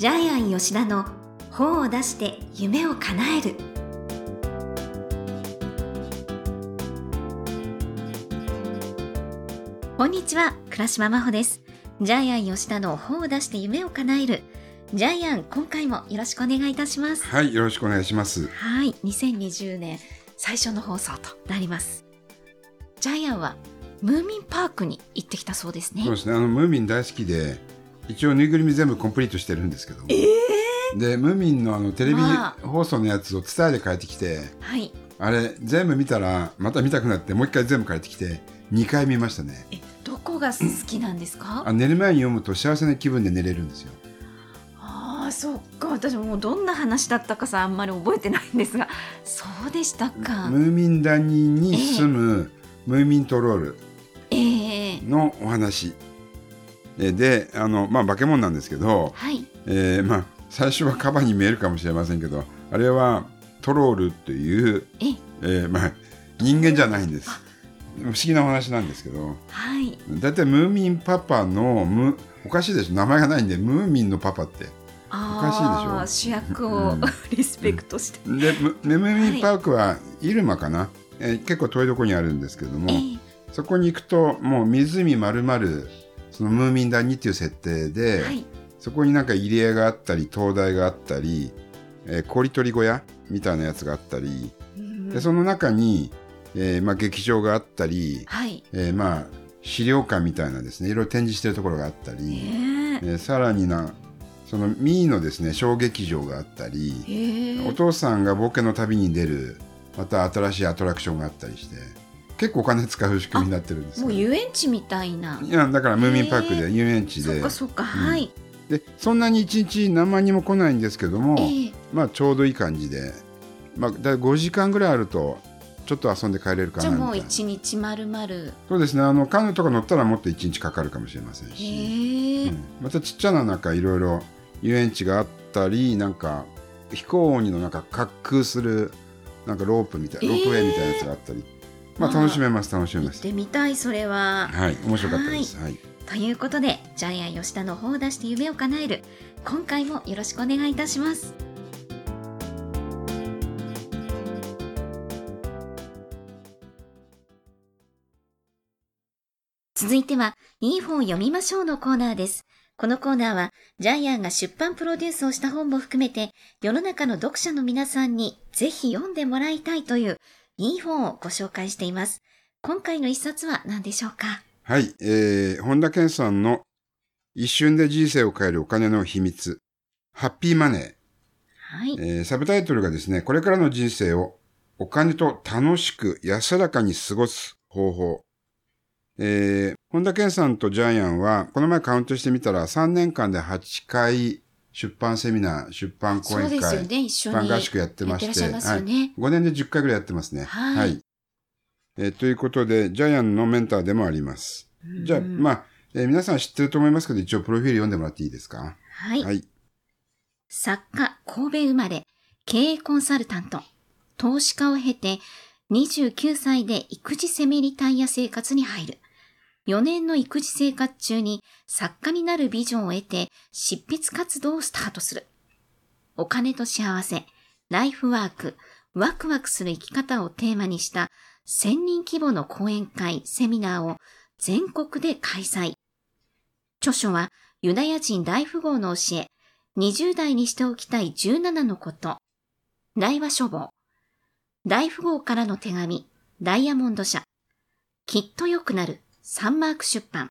ジャイアン吉田の本を出して夢を叶える。こんにちは倉島真帆です。ジャイアン吉田の本を出して夢を叶える。ジャイアン今回もよろしくお願いいたします。はい、よろしくお願いします。はい2020年最初の放送となります。ジャイアンはムーミンパークに行ってきたそうですね。そうですね、あのムーミン大好きで、一応ぬいぐるみ全部コンプリートしてるんですけども。で、ムーミンのあのテレビま放送のやつを伝えで帰ってきて、はい。あれ全部見たらまた見たくなってもう一回全部帰ってきて2回見ましたね。えどこが好きなんですか？あ寝る前に読むと幸せな気分で寝れるんですよ。ああそっか。私もうどんな話だったかさあんまり覚えてないんですが。そうでしたか。ムーミン谷に住むムーミントロールええ。のお話。えで、あのまあ化け物なんですけど、はい。えーまあ最初はカバに見えるかもしれませんけど、あれはトロールというえ？えーまあ、人間じゃないんです。不思議なお話なんですけど、はい。だいたいムーミンパパのムおかしいでしょ？名前がないんでムーミンのパパって。おかし主役を、うん。リスペクトして、でムムーミンパークはイルマかな、えー結構遠いところにあるんですけども、ええ。そこに行くともう湖まるまるそのムーミン谷っていう設定で、はい。そこになんか入り江があったり灯台があったり、えー氷取り小屋みたいなやつがあったり、うんでその中に、えーまあ、劇場があったり、はい。えーまあ資料館みたいなですねいろいろ展示してるところがあったえり、ええーさらになそのミーのですね小劇場があったり、ええお父さんが冒険の旅に出るまた新しいアトラクションがあったりして結構お金使う仕組みになってるんですよ。もう遊園地みたいな。いやだからムーミンパークで遊園地で。そっかそっか、はい。でそんなに一日何万人も来ないんですけども、ええ。まあちょうどいい感じで、まあ、だいたい5時間ぐらいあるとちょっと遊んで帰れるかじゃあもう一日まるまるそうですね。あのカヌーとか乗ったらもっと1日かかるかもしれませんし、へえ、うん。またちっちゃななんかいろいろ遊園地があったりなんか飛行鬼のなんか滑空するなんかロープみたいな、え。ーロープウェイみたいなやつがあったり。まあまあ楽しめます楽しめ行っますてみたいそれは。はい面白かったです。はい。ということでジャイアン吉田の方を出して夢を叶える。今回もよろしくお願いいたします。続いてはいい本を読みましょうのコーナーです。このコーナーはジャイアンが出版プロデュースをした本も含めて世の中の読者の皆さんにぜひ読んでもらいたいといういい本をご紹介しています。今回の一冊は何でしょうか？はい、えー、本田健さんの一瞬で人生を変えるお金の秘密ハッピーマネー。はい。えーサブタイトルがですね、これからの人生をお金と楽しく安らかに過ごす方法。えー本田健さんとジャイアンは、この前カウントしてみたら3年間で8回出版セミナー、出版講演会、ね、出版合宿やってまして。はい、5年で10回ぐらいやってますね。はいえーということで、ジャイアンのメンターでもあります。じゃあ、まあ、えー皆さん知ってると思いますけど、一応プロフィール読んでもらっていいですか？はい。はい。作家、神戸生まれ、経営コンサルタント、投資家を経て、29歳で育児セミリタイヤ生活に入る。4年の育児生活中に作家になるビジョンを得て執筆活動をスタートする。お金と幸せ、ライフワーク、ワクワクする生き方をテーマにした1000人規模の講演会、セミナーを全国で開催。著書はユダヤ人大富豪の教え、20代にしておきたい17のこと。大和書房。大富豪からの手紙。ダイヤモンド社。きっと良くなる。サンマーク出版。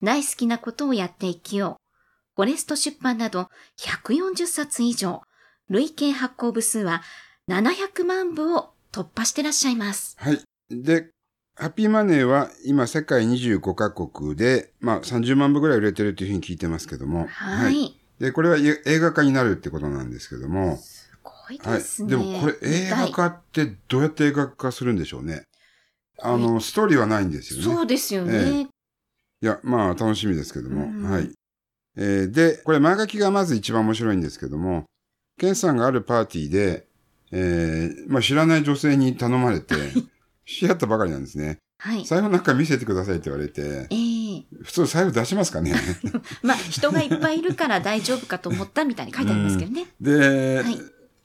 大好きなことをやって生きよう。フォレスト出版など140冊以上。累計発行部数は700万部を突破してらっしゃいます。はい。で、ハッピーマネーは今世界25カ国で、まあ30万部ぐらい売れてるというふうに聞いてますけども。はい。で、これはえ映画化になるってことなんですけども。すごいはいです。ね。でもこれ映画化ってどうやって映画化するんでしょうね。あの、ストーリーはないんですよね。そうですよね。えいや、まあ楽しみですけども。うんはい。えーで、これ前書きがまず一番面白いんですけども、ケンさんがあるパーティーで、えーまあ知らない女性に頼まれて、知り合ったばかりなんですね。はい。財布なんか見せてくださいって言われて、えええ普通財布出しますかね？まあ、人がいっぱいいるから大丈夫かと思ったみたいに書いてありますけどね。で、はい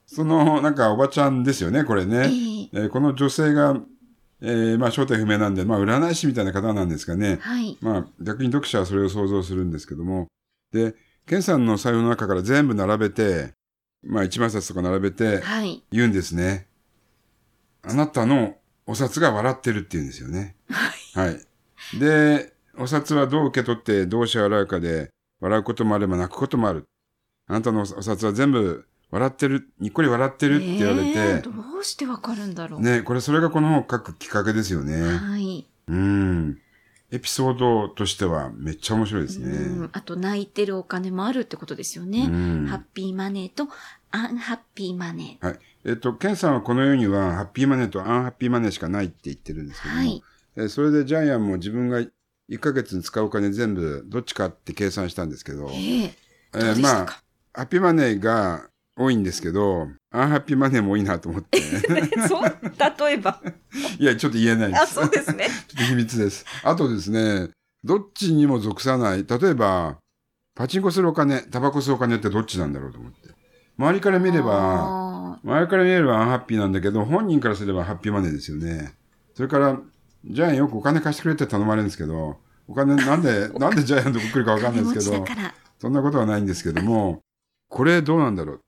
その、なんかおばちゃんですよね、これえね。ええーこの女性が、えーまあ正体不明なんで、まあ占い師みたいな方なんですがね。はい。まあ逆に読者はそれを想像するんですけども。で、ケンさんの財布の中から全部並べて、まあ一枚札とか並べてはい。言うんですね。あなたのお札が笑ってるって言うんですよね。はい。で、お札はどう受け取ってどう支払うかで、笑うこともあれば泣くこともある。あなたのお札は全部笑ってる、にっこり笑ってるって言われええて、どうしてわかるんだろう。ね、これそれがこの本を書くきっかけですよね。はい。うん。エピソードとしてはめっちゃ面白いですうね。んあと、泣いてるお金もあるってことですよね。うんハッピーマネーとアンハッピーマネはい。えっと、ケンさんはこの世にはハッピーマネーとアンハッピーマネーしかないって言ってるんですー。けども、はい。えーそれでジャイアンも自分が1ヶ月に使うお金全部どっちかって計算したんですけど、えええーまあ、ハッピーマネーが多いんですけど、アンハッピーマネーも多いなと思って。そう？例えば？いや、ちょっと言えないです。あ、そうですね。ちょっと秘密です。あとですね、どっちにも属さない。例えば、パチンコするお金、タバコ吸うお金ってどっちなんだろうと思って。周りから見れば、あ周りから見ればアンハッピーなんだけど、本人からすればハッピーマネーですよね。それから、ジャイアンよくお金貸してくれって頼まれるんですけど、お金なんで、なんでジャイアンとこ来るかわーかんないですけど。そんなことはないんですけども、これどうなんだろう。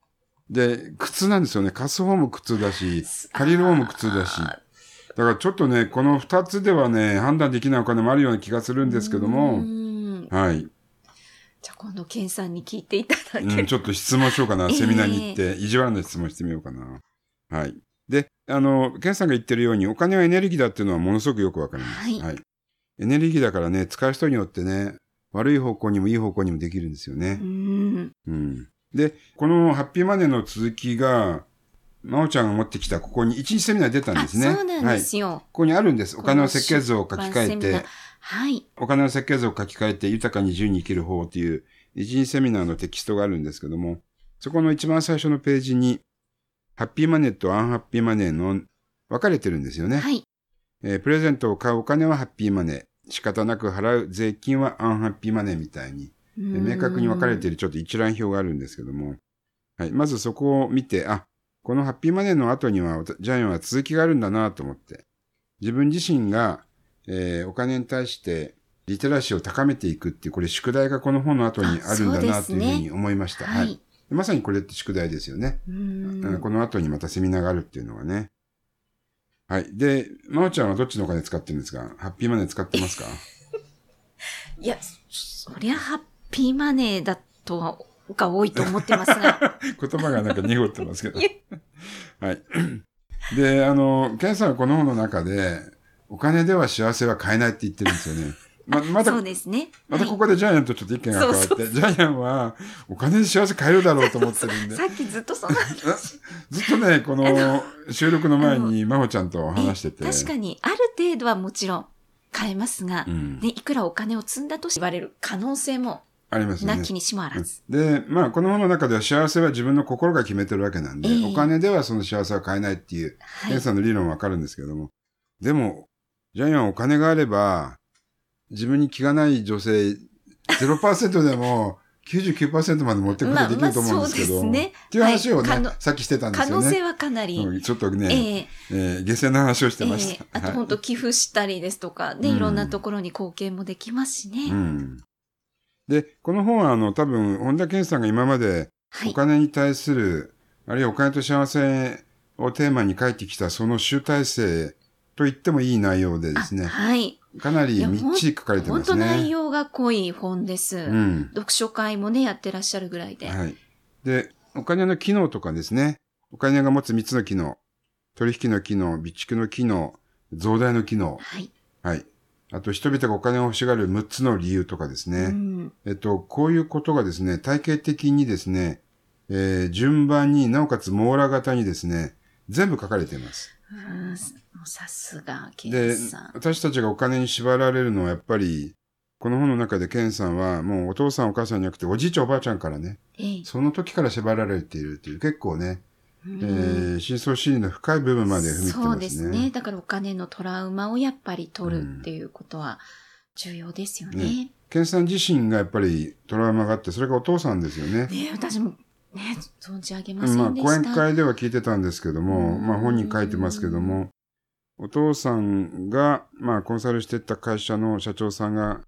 で、苦痛なんですよね。貸す方も苦痛だし、借りる方も苦痛だし。だからちょっとね、この二つではね、判断できないお金もあるような気がするんですけどうも、んはい。じゃあ今度、ケンさんに聞いていただける。うん、ちょっと質問しようかな。ええセミナーに行って、意地悪な質問してみようかな。はい。で、あの、ケンさんが言ってるように、お金はエネルギーだっていうのはものすごくよくわかります。はいエネルギーだからね、使う人によってね、悪い方向にもいい方向にもできるんですよねう。ん。うん。で、このハッピーマネーの続きが、まおちゃんが持ってきた、ここに一日セミナー出たんあ、ですね。そうなんはい。ですよ。ここにあるんです。お金の設計図を書き換えて、はい。お金の設計図を書き換えて豊かに自由に生きる方っていう一日セミナーのテキストがあるんですけども、そこの一番最初のページに、ハッピーマネーとアンハッピーマネーの分かれてるんですよね。はい。えープレゼントを買うお金はハッピーマネー。仕方なく払う税金はアンハッピーマネーみたいに、えー明確に分かれているちょっと一覧表があるんですけども、はい。まずそこを見て、あ、このハッピーマネーの後には、ジャイアンは続きがあるんだなと思って、自分自身が、えーお金に対してリテラシーを高めていくっていう、これ宿題がこの本の後にあるんだなというふうに思いました。ははいい。まさにこれって宿題ですよね。この後にまたセミナーがあるっていうのはね。はい。で、まおちゃんはどっちのお金使ってるんですか？ハッピーマネー使ってますか？いや、そりゃハッピーマネーだとは、が多いと思ってますが。言葉がなんか濁ってますけど。はい。で、あの、ケンさんはこの本の中で、お金では幸せは買えないって言ってるんですよね。ま、またそう、ですね。またここでジャイアンとちょっと意見が変わって、ジャイアンはお金で幸せ買えるだろうと思ってるんで、さっきずっとそのずっとね、この収録の前に真帆ちゃんと話してて、確かに、ある程度はもちろん買えますが、うんね、いくらお金を積んだと言われる可能性もありますよね。なきにしもあらず。で、まあ、この本の中では幸せは自分の心が決めてるわけなんで、ええお金ではその幸せは買えないっていう、はいケンさんの理論はわかるんですけども、でも、ジャイアンはお金があれば、自分に気がない女性、0%でも99%まで持ってくことができると思うんですけど、まあまあそうですねっていう話をね、はいさっきしてたんですよね。可能性はかなり、うんちょっとえね、ええー下世な話をしてえました。えあとはい本当寄付したりですとか、で、うんいろんなところに貢献もできますしね。うん。で、この本はあの、多分、本田健さんが今まではい。お金に対する、あるいはお金と幸せをテーマに書いてきたその集大成と言ってもいい内容でですあね、はい。かなりみっちり書かれてます本当内ね。容が濃い本です。うん。読書会もね、やってらっしゃるぐらいで。はい。で、お金の機能とかですね、お金が持つ3つの機能、取引の機能、備蓄の機能、増大の機能、はい。はい。あと、人々がお金を欲しがる6つの理由とかですね。うん。えっと、こういうことがですね、体系的にですね、えー順番になおかつ網羅型にですね、全部書かれています。さすが、ケでンさん。、私たちがお金に縛られるのはやっぱり、この本の中でケンさんはもうお父さんお母さんじゃなくておじいちゃんおばあちゃんからね、ええその時から縛られているという結構ね、うんえー深層心理の深い部分まで踏み切ってますね。そうですね。だからお金のトラウマをやっぱり取るっていうことは重要ですよね。ねね健さん自身がやっぱりトラウマがあって、それがお父さんですよね。私もね、存じ上げませまあ、んでした。講演会では聞いてたんですけども、うんまあ本人書いてますけども、お父さんが、まあコンサルしてった会社の社長さんが、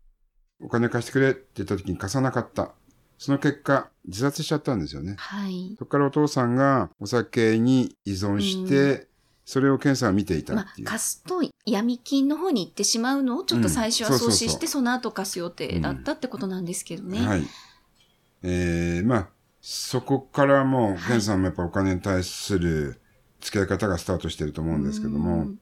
お金貸してくれって言った時に貸さなかった。その結果、自殺しちゃったんですよね。はい。そこからお父さんがお酒に依存して、それを健さんは見ていたまっていう。あ、貸すと闇金の方に行ってしまうのをちょっと最初は阻止して、その後貸す予定だったってことなんですけどね。はい。えー、まあ、そこからもう、さんもやっぱお金に対する付き合い方がスタートしてると思うんですけどうもん、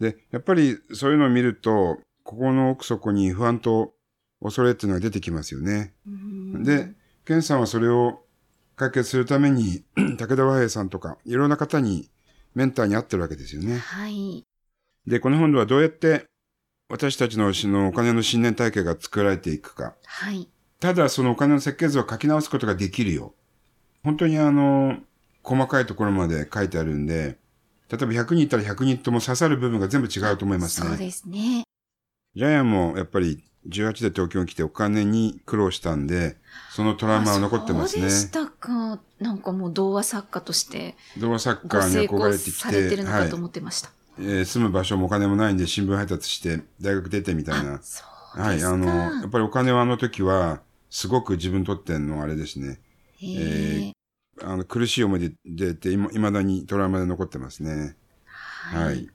で、やっぱりそういうのを見ると、ここの奥底に不安と恐れっていうのが出てきますよね。うんで、健さんはそれを解決するために、武田和平さんとか、いろんな方にメンターに会ってるわけですよね。はい。で、この本ではどうやって私たちのそのお金の信念体系が作られていくか。はい。ただそのお金の設計図を書き直すことができるよ。本当にあの、細かいところまで書いてあるんで、例えば100人いたら100人とも刺さる部分が全部違うと思いますね。そうですね。ジャイアンもやっぱり18で東京に来てお金に苦労したんで、そのトラウマは残ってますねそうで。したか。なんかもう童話作家として童話作ご家に憧れてきされてて、はいるのかと。思ってました。えー住む場所もお金もないんで新聞配達して大学出てみたいなあ、。そうはい。ですか。あの、やっぱりお金はあの時は、すごく自分にとってのあれですね。へえあの、苦しい思い出て、いま未だにトラウマで残ってますね。ははいい。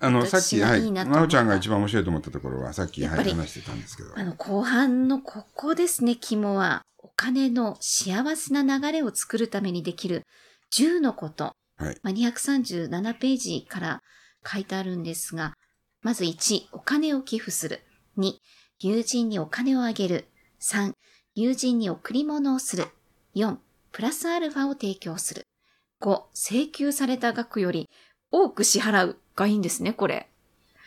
あの、さっき、私ははいなおちゃんが一番面白いと思ったところは、さっき、はい、話してたんですけど。あの、後半のここですね、肝は。お金の幸せな流れを作るためにできる10のこと。はいまあ、237ページから書いてあるんですが、まず1、お金を寄付する。2、友人にお金をあげる。3、友人に贈り物をする。4、プラスアルファを提供する。5、請求された額より多く支払うがいいんですね、これ。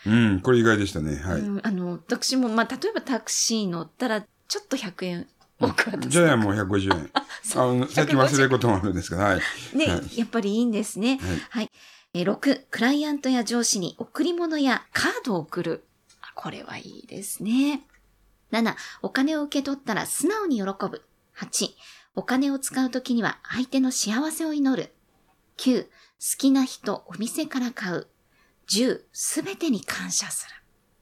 うん、これ意外でしたね。はい。うん、あの、私も、まあ、例えばタクシー乗ったら、ちょっと100円多く渡す。ジャイアンも150円。あそさっき忘れることもあるんですけど、はい。ね、はいやっぱりいいんですね。はいはい。えー6、クライアントや上司に贈り物やカードを送る。あこれはいいですね。7、お金を受け取ったら素直に喜ぶ。8、お金を使うときには相手の幸せを祈る。9、好きな人、お店から買う。10、すべてに感謝する。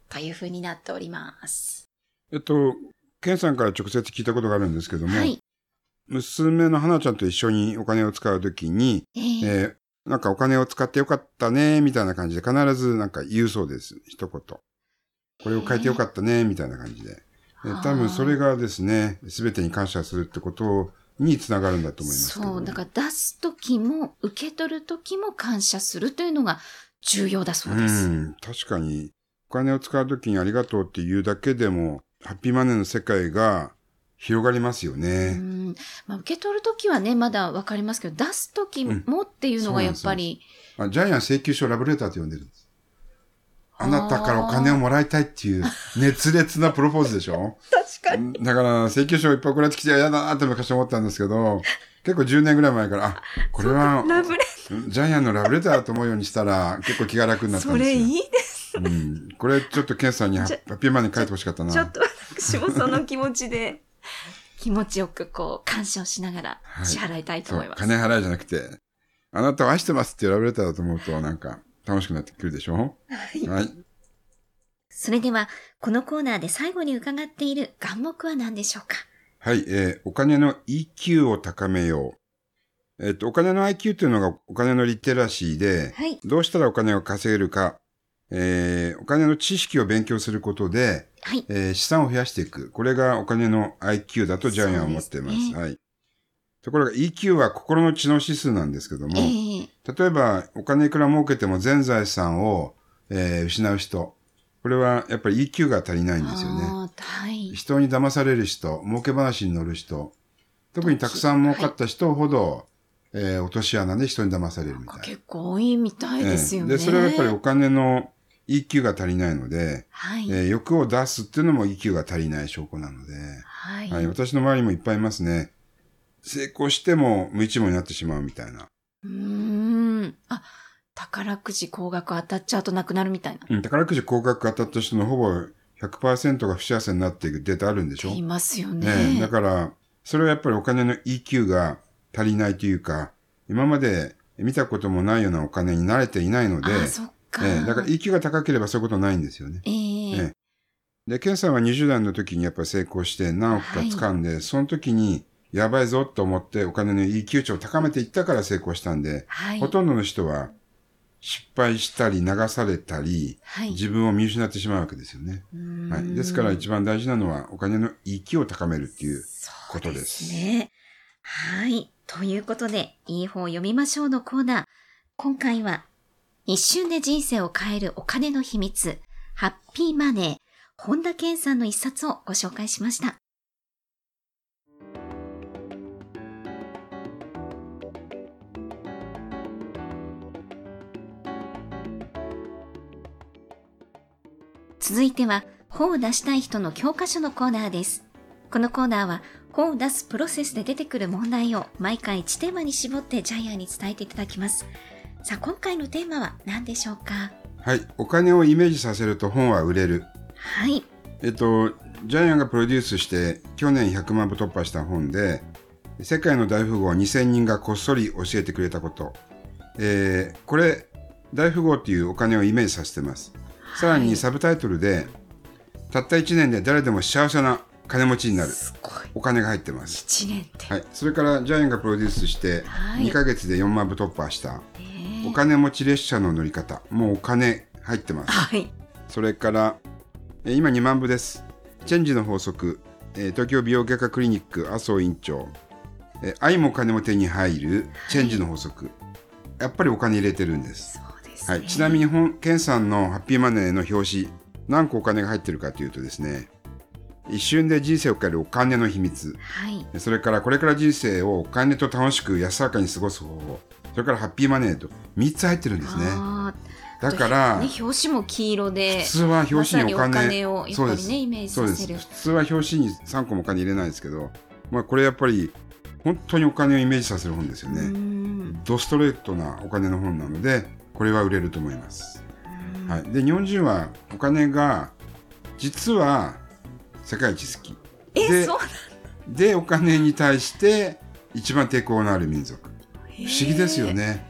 という風になっております。えっと、ケンさんから直接聞いたことがあるんですけども、はい。娘の花ちゃんと一緒にお金を使うときに、えーえーなんかお金を使ってよかったね、みたいな感じで必ずなんか言うそうです。一言。これを書いてよかったね、みたいな感じで。えー多分それがですね、すべてに感謝するってことにつながるんだと思います。そう、だから出すときも受け取るときも感謝するというのが重要だそうです。うん、確かに、お金を使うときにありがとうって言うだけでも、ハッピーマネーの世界が広がりますようね。んまあ、受け取るときはね、まだわかりますけど、出すときもっていうのがやっぱり、あジャイアン請求書ラブレターと呼んでるんです。あなたからお金をもらいたいっていう熱烈なプロポーズでしょ？確かだから請求書いっぱい送られてきて嫌だなって昔思ったんですけど、結構10年ぐらい前から、あ、これはジャイアンのラブレターだと思うようにしたら結構気が楽になったんですよ。それいいです。うん、これちょっとケンさんにハッピーマネー書いてほしかったな。ちょっと私もその気持ちで、気持ちよくこう、感謝をしながらはい支払いたいと思います。金払いじゃなくて、あなたを愛してますっていうラブレターだと思うとなんか楽しくなってくるでしょ？はい。それでは、このコーナーで最後に伺っている願目は何でしょうか？はい、えーお金の EQ を高めよう。えっ、と、お金の IQ というのがお金のリテラシーで、はい。どうしたらお金を稼げるか、えーお金の知識を勉強することで、はい。えー資産を増やしていく。これがお金の IQ だとジャイアンは思っています。すねはい。ところが EQ は心の知能指数なんですけども、ええ例えばお金いくら儲けても全財産を、えー失う人。これはやっぱり EQ が足りないんですよね。はい。人に騙される人、儲け話に乗る人、特にたくさん儲かった人ほど、えー落とし穴で人に騙されるみたいな。結構多いみたいですよね。ええで、それはやっぱりお金の EQ が足りないので、はい。えー欲を出すっていうのも EQ が足りない証拠なので、はい。はい、私の周りにもいっぱいいますね。成功しても無一文になってしまうみたいな。うーん。あ、宝くじ高額当たっちゃうとなくなるみたいな。うん、宝くじ高額当たった人のほぼ100%が不幸せになっていくデータあるんでしょ？言いますよね。ねだから、それはやっぱりお金の EQ が足りないというか、今まで見たこともないようなお金に慣れていないので、あ、そっか。ええだから EQ が高ければそういうことないんですよね。ええええで、ケンさんは20代の時にやっぱり成功して何億か掴んで、その時にやばいぞと思ってお金の EQ 値を高めていったから成功したんで、はい。ほとんどの人は失敗したり流されたり、はい。自分を見失ってしまうわけですよね。はい。ですから一番大事なのはお金の EQ を高めるっていうことです。ね。はい。ということで、いい本を読みましょうのコーナー。今回は、一瞬で人生を変えるお金の秘密、ハッピーマネー、本田健さんの一冊をご紹介しました。続いては、本を出したい人の教科書のコーナーです。このコーナーは、本を出すプロセスで出てくる問題を毎回1テーマに絞ってジャイアンに伝えていただきます。さあ、今回のテーマは何でしょうか？はい。お金をイメージさせると本は売れる。はい。えっと、ジャイアンがプロデュースして去年100万部突破した本で、世界の大富豪2000人がこっそり教えてくれたこと。えーこれ、大富豪っていうお金をイメージさせてます。さらにサブタイトルで、たった1年で誰でも幸せな金持ちになる。すごい。お金が入ってます。1年って。はい。それからジャイアンがプロデュースしてはい2ヶ月で4万部突破した、ねお金持ち列車の乗り方。もうお金入ってます。はい。それから、えー今2万部です。チェンジの法則、えー東京美容外科クリニック麻生院長、えー愛も金も手に入るチェンジの法則。やっぱりお金入れてるんです。ですね。はい、ちなみに本、ケンさんのハッピーマネーの表紙、何個お金が入ってるかというとですね、一瞬で人生を変えるお金の秘密、はい。それからこれから人生をお金と楽しく安らかに過ごす方法、それからハッピーマネーと3つ入ってるんですね。だから、ね、表紙も黄色で、普通は表紙にお金,、まさにお金をやっぱりね、イメージそうさせる。です普通は表紙に3個もお金入れないですけど、まあ、これやっぱり本当にお金をイメージさせる本ですよね。んドストレートなお金の本なのでこれは売れると思います。うん。はい、で日本人はお金が実は世界一好き。え、でそうでお金に対して一番抵抗のある民族。不思議ですよね。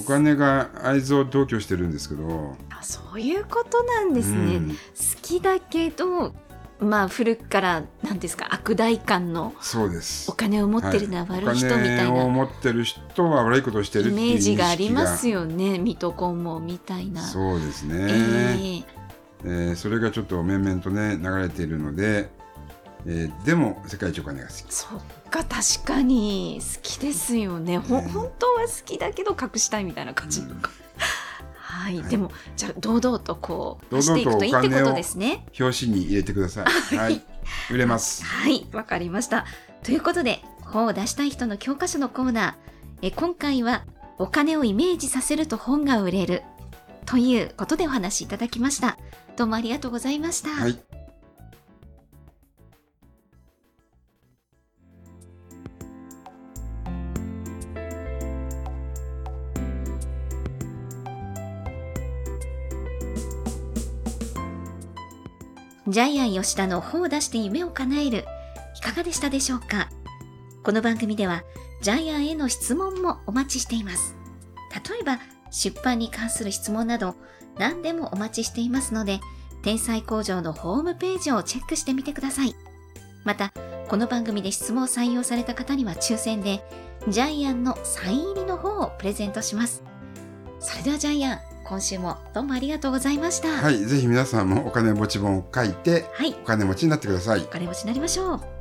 お金が愛憎同居してるんですけど、あそういうことなんですね。うん。好きだけど、まあ古くから何ですか悪代官のそうですお。金を持ってるのは悪い人みたいお金をな持ってる人は悪いことをしてるイメージがありますよ。よね。水戸黄門みたいな。そうですね、えええーそれがちょっと面々とね流れているので、えーでも世界一お金が好き。そっか確かに好きですよね。ほね本当は好きだけど隠したいみたいな感じ。うんはい、はいでもじゃあ堂々とこう堂々としていくといいってことですね。表紙に入れてくださ い。はい、売れます。はい、わかりました。ということで、本を出したい人の教科書のコーナー。え今回は、お金をイメージさせると本が売れる。ということでお話しいただきました。どうもありがとうございました。はい。ジャイアン吉田の本を出して夢を叶える。いかがでしたでしょうか？この番組では、ジャイアンへの質問もお待ちしています。例えば、出版に関する質問など、何でもお待ちしていますので、天才工場のホームページをチェックしてみてください。また、この番組で質問を採用された方には抽選で、ジャイアンのサイン入りの本をプレゼントします。それではジャイアン、今週もどうもありがとうございました。はい、ぜひ皆さんもお金持ち本を書いてはい、お金持ちになってくださいお。金持ちになりましょう。